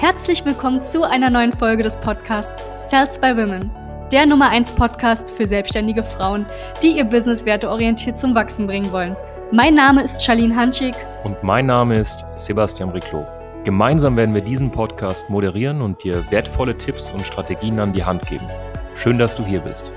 Herzlich willkommen zu einer neuen Folge des Podcasts Sales by Women, der Nummer 1 Podcast für selbstständige Frauen, die ihr Business werteorientiert zum Wachsen bringen wollen. Mein Name ist Charlene Hanschig. Und mein Name ist Sebastian Riclo. Gemeinsam werden wir diesen Podcast moderieren und dir wertvolle Tipps und Strategien an die Hand geben. Schön, dass du hier bist.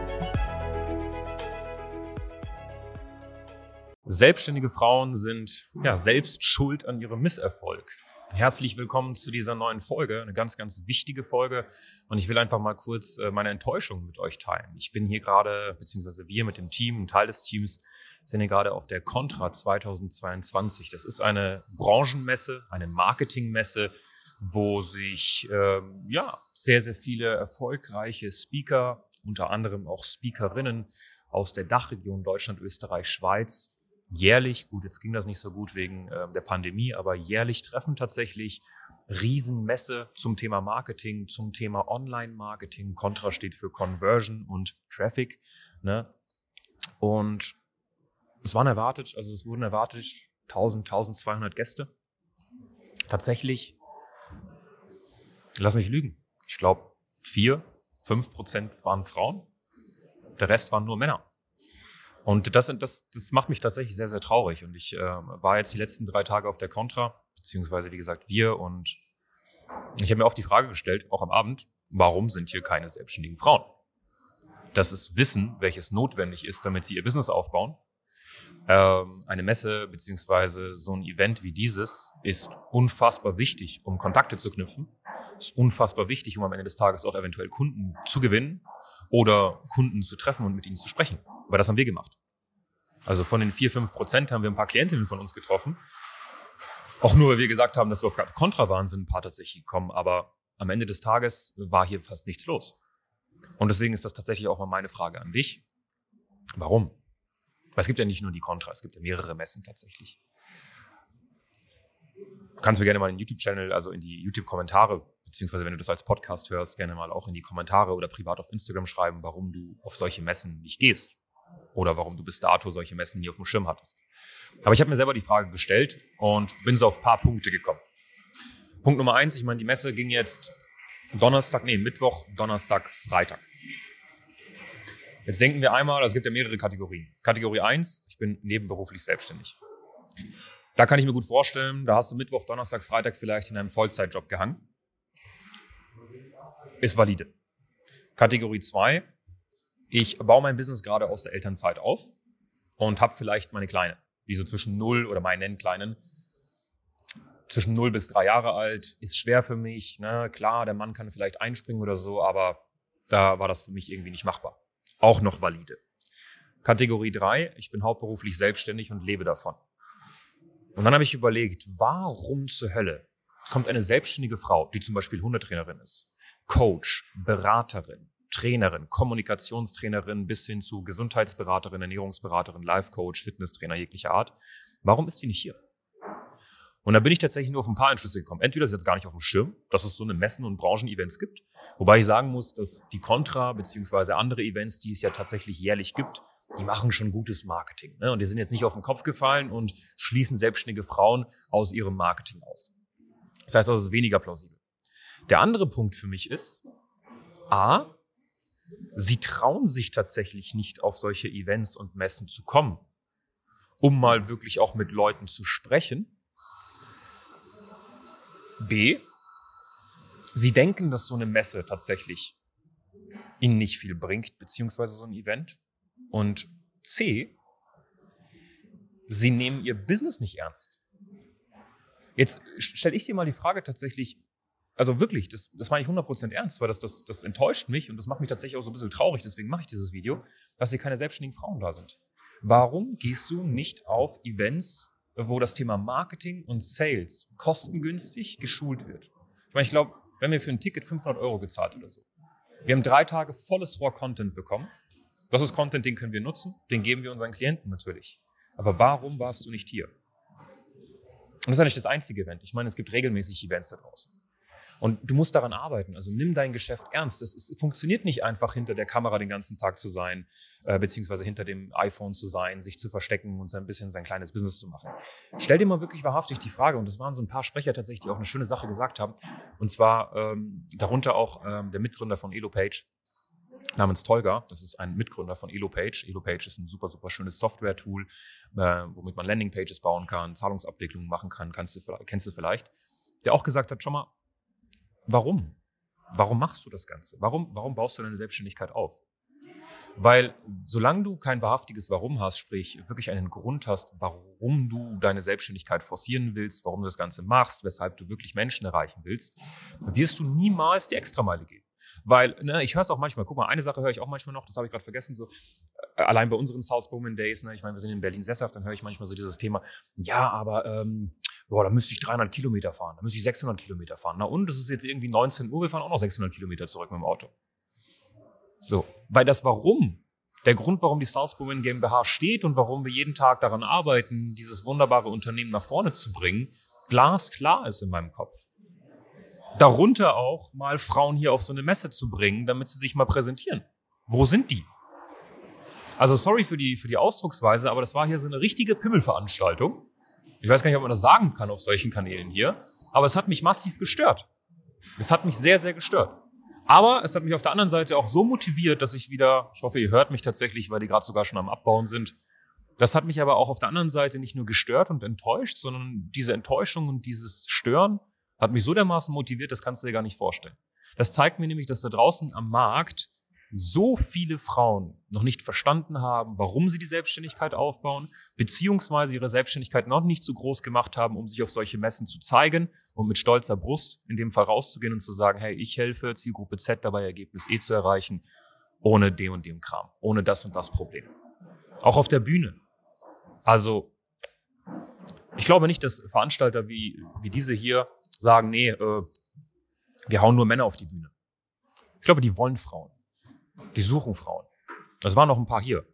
Selbstständige Frauen sind ja selbst schuld an ihrem Misserfolg. Herzlich willkommen zu dieser neuen Folge, eine ganz, ganz wichtige Folge. Und ich will einfach mal kurz äh, meine Enttäuschung mit euch teilen. Ich bin hier gerade, beziehungsweise wir mit dem Team, ein Teil des Teams, sind hier gerade auf der Contra 2022. Das ist eine Branchenmesse, eine Marketingmesse, wo sich äh, ja sehr, sehr viele erfolgreiche Speaker, unter anderem auch Speakerinnen aus der Dachregion Deutschland, Österreich, Schweiz, jährlich, gut, jetzt ging das nicht so gut wegen äh, der Pandemie, aber jährlich treffen tatsächlich Riesenmesse zum Thema Marketing, zum Thema Online-Marketing. Contra steht für Conversion und Traffic. Ne? Und es waren erwartet, also es wurden erwartet 1000, 1200 Gäste. Tatsächlich, lass mich lügen, ich glaube vier, fünf Prozent waren Frauen, der Rest waren nur Männer. Und das, das, das macht mich tatsächlich sehr, sehr traurig. Und ich äh, war jetzt die letzten drei Tage auf der Contra, beziehungsweise wie gesagt wir. Und ich habe mir oft die Frage gestellt, auch am Abend, warum sind hier keine selbstständigen Frauen? Das ist Wissen, welches notwendig ist, damit sie ihr Business aufbauen. Ähm, eine Messe beziehungsweise so ein Event wie dieses ist unfassbar wichtig, um Kontakte zu knüpfen. Ist unfassbar wichtig, um am Ende des Tages auch eventuell Kunden zu gewinnen oder Kunden zu treffen und mit ihnen zu sprechen. Aber das haben wir gemacht. Also von den vier, fünf Prozent haben wir ein paar Klientinnen von uns getroffen. Auch nur, weil wir gesagt haben, dass wir auf Kontra waren, sind ein paar tatsächlich gekommen. Aber am Ende des Tages war hier fast nichts los. Und deswegen ist das tatsächlich auch mal meine Frage an dich. Warum? Weil es gibt ja nicht nur die Contra, es gibt ja mehrere Messen tatsächlich. Du kannst mir gerne mal in den YouTube-Channel, also in die YouTube-Kommentare, beziehungsweise wenn du das als Podcast hörst, gerne mal auch in die Kommentare oder privat auf Instagram schreiben, warum du auf solche Messen nicht gehst. Oder warum du bis dato solche Messen nie auf dem Schirm hattest. Aber ich habe mir selber die Frage gestellt und bin so auf ein paar Punkte gekommen. Punkt Nummer eins, ich meine, die Messe ging jetzt Donnerstag, nee, Mittwoch, Donnerstag, Freitag. Jetzt denken wir einmal, also es gibt ja mehrere Kategorien. Kategorie 1, ich bin nebenberuflich selbstständig. Da kann ich mir gut vorstellen, da hast du Mittwoch, Donnerstag, Freitag vielleicht in einem Vollzeitjob gehangen. Ist valide. Kategorie 2, ich baue mein Business gerade aus der Elternzeit auf und habe vielleicht meine Kleine, die so zwischen 0 oder meinen Kleinen, zwischen 0 bis 3 Jahre alt, ist schwer für mich. Ne? Klar, der Mann kann vielleicht einspringen oder so, aber da war das für mich irgendwie nicht machbar auch noch valide. Kategorie 3, ich bin hauptberuflich selbstständig und lebe davon. Und dann habe ich überlegt, warum zur Hölle kommt eine selbstständige Frau, die zum Beispiel Hundetrainerin ist, Coach, Beraterin, Trainerin, Kommunikationstrainerin bis hin zu Gesundheitsberaterin, Ernährungsberaterin, Life Coach, Fitnesstrainer jeglicher Art. Warum ist die nicht hier? Und da bin ich tatsächlich nur auf ein paar Entschlüsse gekommen. Entweder ist jetzt gar nicht auf dem Schirm, dass es so eine Messen- und Branchen-Events gibt. Wobei ich sagen muss, dass die Contra beziehungsweise andere Events, die es ja tatsächlich jährlich gibt, die machen schon gutes Marketing. Ne? Und die sind jetzt nicht auf den Kopf gefallen und schließen selbstständige Frauen aus ihrem Marketing aus. Das heißt, das ist weniger plausibel. Der andere Punkt für mich ist, a, sie trauen sich tatsächlich nicht auf solche Events und Messen zu kommen, um mal wirklich auch mit Leuten zu sprechen, B, sie denken, dass so eine Messe tatsächlich ihnen nicht viel bringt, beziehungsweise so ein Event. Und C, sie nehmen ihr Business nicht ernst. Jetzt stelle ich dir mal die Frage tatsächlich, also wirklich, das, das meine ich 100% ernst, weil das, das, das enttäuscht mich und das macht mich tatsächlich auch so ein bisschen traurig, deswegen mache ich dieses Video, dass hier keine selbstständigen Frauen da sind. Warum gehst du nicht auf Events wo das Thema Marketing und Sales kostengünstig geschult wird. Ich meine, ich glaube, wenn wir für ein Ticket 500 Euro gezahlt oder so, wir haben drei Tage volles Raw-Content bekommen. Das ist Content, den können wir nutzen, den geben wir unseren Klienten natürlich. Aber warum warst du nicht hier? Und das ist ja nicht das einzige Event. Ich meine, es gibt regelmäßig Events da draußen. Und du musst daran arbeiten. Also nimm dein Geschäft ernst. Es funktioniert nicht einfach hinter der Kamera den ganzen Tag zu sein, äh, beziehungsweise hinter dem iPhone zu sein, sich zu verstecken und ein bisschen sein kleines Business zu machen. Stell dir mal wirklich wahrhaftig die Frage, und das waren so ein paar Sprecher tatsächlich, die auch eine schöne Sache gesagt haben, und zwar ähm, darunter auch ähm, der Mitgründer von EloPage, namens Tolga. Das ist ein Mitgründer von EloPage. EloPage ist ein super, super schönes Software-Tool, äh, womit man Landingpages bauen kann, Zahlungsabwicklungen machen kann, kannst du, kennst du vielleicht. Der auch gesagt hat, schon mal, Warum? Warum machst du das Ganze? Warum, warum baust du deine Selbstständigkeit auf? Weil solange du kein wahrhaftiges Warum hast, sprich wirklich einen Grund hast, warum du deine Selbstständigkeit forcieren willst, warum du das Ganze machst, weshalb du wirklich Menschen erreichen willst, wirst du niemals die Extrameile gehen. Weil, ne, ich höre es auch manchmal, guck mal, eine Sache höre ich auch manchmal noch, das habe ich gerade vergessen, so, äh, allein bei unseren Salzburg Days, ne, ich meine, wir sind in Berlin sesshaft, dann höre ich manchmal so dieses Thema, ja, aber ähm, boah, da müsste ich 300 Kilometer fahren, da müsste ich 600 Kilometer fahren. Na und, es ist jetzt irgendwie 19 Uhr, wir fahren auch noch 600 Kilometer zurück mit dem Auto. So, weil das Warum, der Grund, warum die Salzburg GmbH steht und warum wir jeden Tag daran arbeiten, dieses wunderbare Unternehmen nach vorne zu bringen, glasklar ist in meinem Kopf. Darunter auch mal Frauen hier auf so eine Messe zu bringen, damit sie sich mal präsentieren. Wo sind die? Also sorry für die, für die Ausdrucksweise, aber das war hier so eine richtige Pimmelveranstaltung. Ich weiß gar nicht, ob man das sagen kann auf solchen Kanälen hier, aber es hat mich massiv gestört. Es hat mich sehr, sehr gestört. Aber es hat mich auf der anderen Seite auch so motiviert, dass ich wieder, ich hoffe, ihr hört mich tatsächlich, weil die gerade sogar schon am Abbauen sind. Das hat mich aber auch auf der anderen Seite nicht nur gestört und enttäuscht, sondern diese Enttäuschung und dieses Stören hat mich so dermaßen motiviert, das kannst du dir gar nicht vorstellen. Das zeigt mir nämlich, dass da draußen am Markt so viele Frauen noch nicht verstanden haben, warum sie die Selbstständigkeit aufbauen, beziehungsweise ihre Selbstständigkeit noch nicht so groß gemacht haben, um sich auf solche Messen zu zeigen und mit stolzer Brust in dem Fall rauszugehen und zu sagen, hey, ich helfe Zielgruppe Z dabei, Ergebnis E zu erreichen, ohne dem und dem Kram, ohne das und das Problem. Auch auf der Bühne. Also, ich glaube nicht, dass Veranstalter wie, wie diese hier sagen, nee, äh, wir hauen nur Männer auf die Bühne. Ich glaube, die wollen Frauen. Die suchen Frauen. Es waren noch ein paar hier.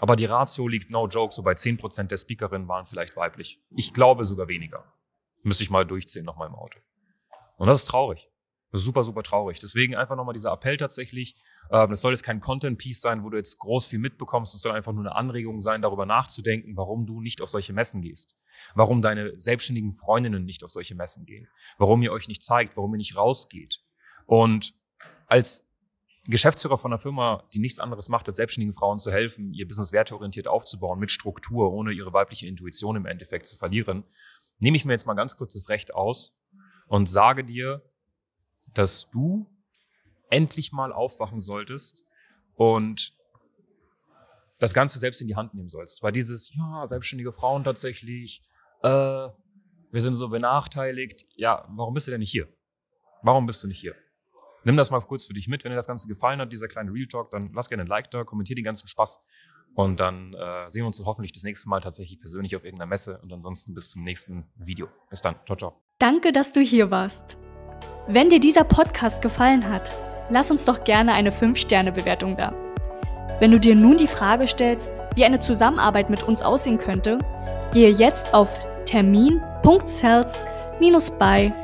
Aber die Ratio liegt no joke, so bei 10% der Speakerinnen waren vielleicht weiblich. Ich glaube sogar weniger. Müsste ich mal durchziehen nochmal im Auto. Und das ist traurig. Das ist super, super traurig. Deswegen einfach nochmal dieser Appell tatsächlich. Ähm, das soll jetzt kein Content-Piece sein, wo du jetzt groß viel mitbekommst. Es soll einfach nur eine Anregung sein, darüber nachzudenken, warum du nicht auf solche Messen gehst. Warum deine selbstständigen Freundinnen nicht auf solche Messen gehen. Warum ihr euch nicht zeigt, warum ihr nicht rausgeht. Und als Geschäftsführer von einer Firma, die nichts anderes macht, als selbstständigen Frauen zu helfen, ihr Business werteorientiert aufzubauen, mit Struktur, ohne ihre weibliche Intuition im Endeffekt zu verlieren, nehme ich mir jetzt mal ganz kurz das Recht aus und sage dir, dass du endlich mal aufwachen solltest und das Ganze selbst in die Hand nehmen sollst. Weil dieses, ja, selbstständige Frauen tatsächlich, äh, wir sind so benachteiligt. Ja, warum bist du denn nicht hier? Warum bist du nicht hier? Nimm das mal kurz für dich mit. Wenn dir das Ganze gefallen hat, dieser kleine Real Talk, dann lass gerne ein Like da, kommentier den ganzen Spaß. Und dann äh, sehen wir uns hoffentlich das nächste Mal tatsächlich persönlich auf irgendeiner Messe. Und ansonsten bis zum nächsten Video. Bis dann. Ciao, ciao. Danke, dass du hier warst. Wenn dir dieser Podcast gefallen hat, lass uns doch gerne eine 5-Sterne-Bewertung da. Wenn du dir nun die Frage stellst, wie eine Zusammenarbeit mit uns aussehen könnte, gehe jetzt auf termin.cells-by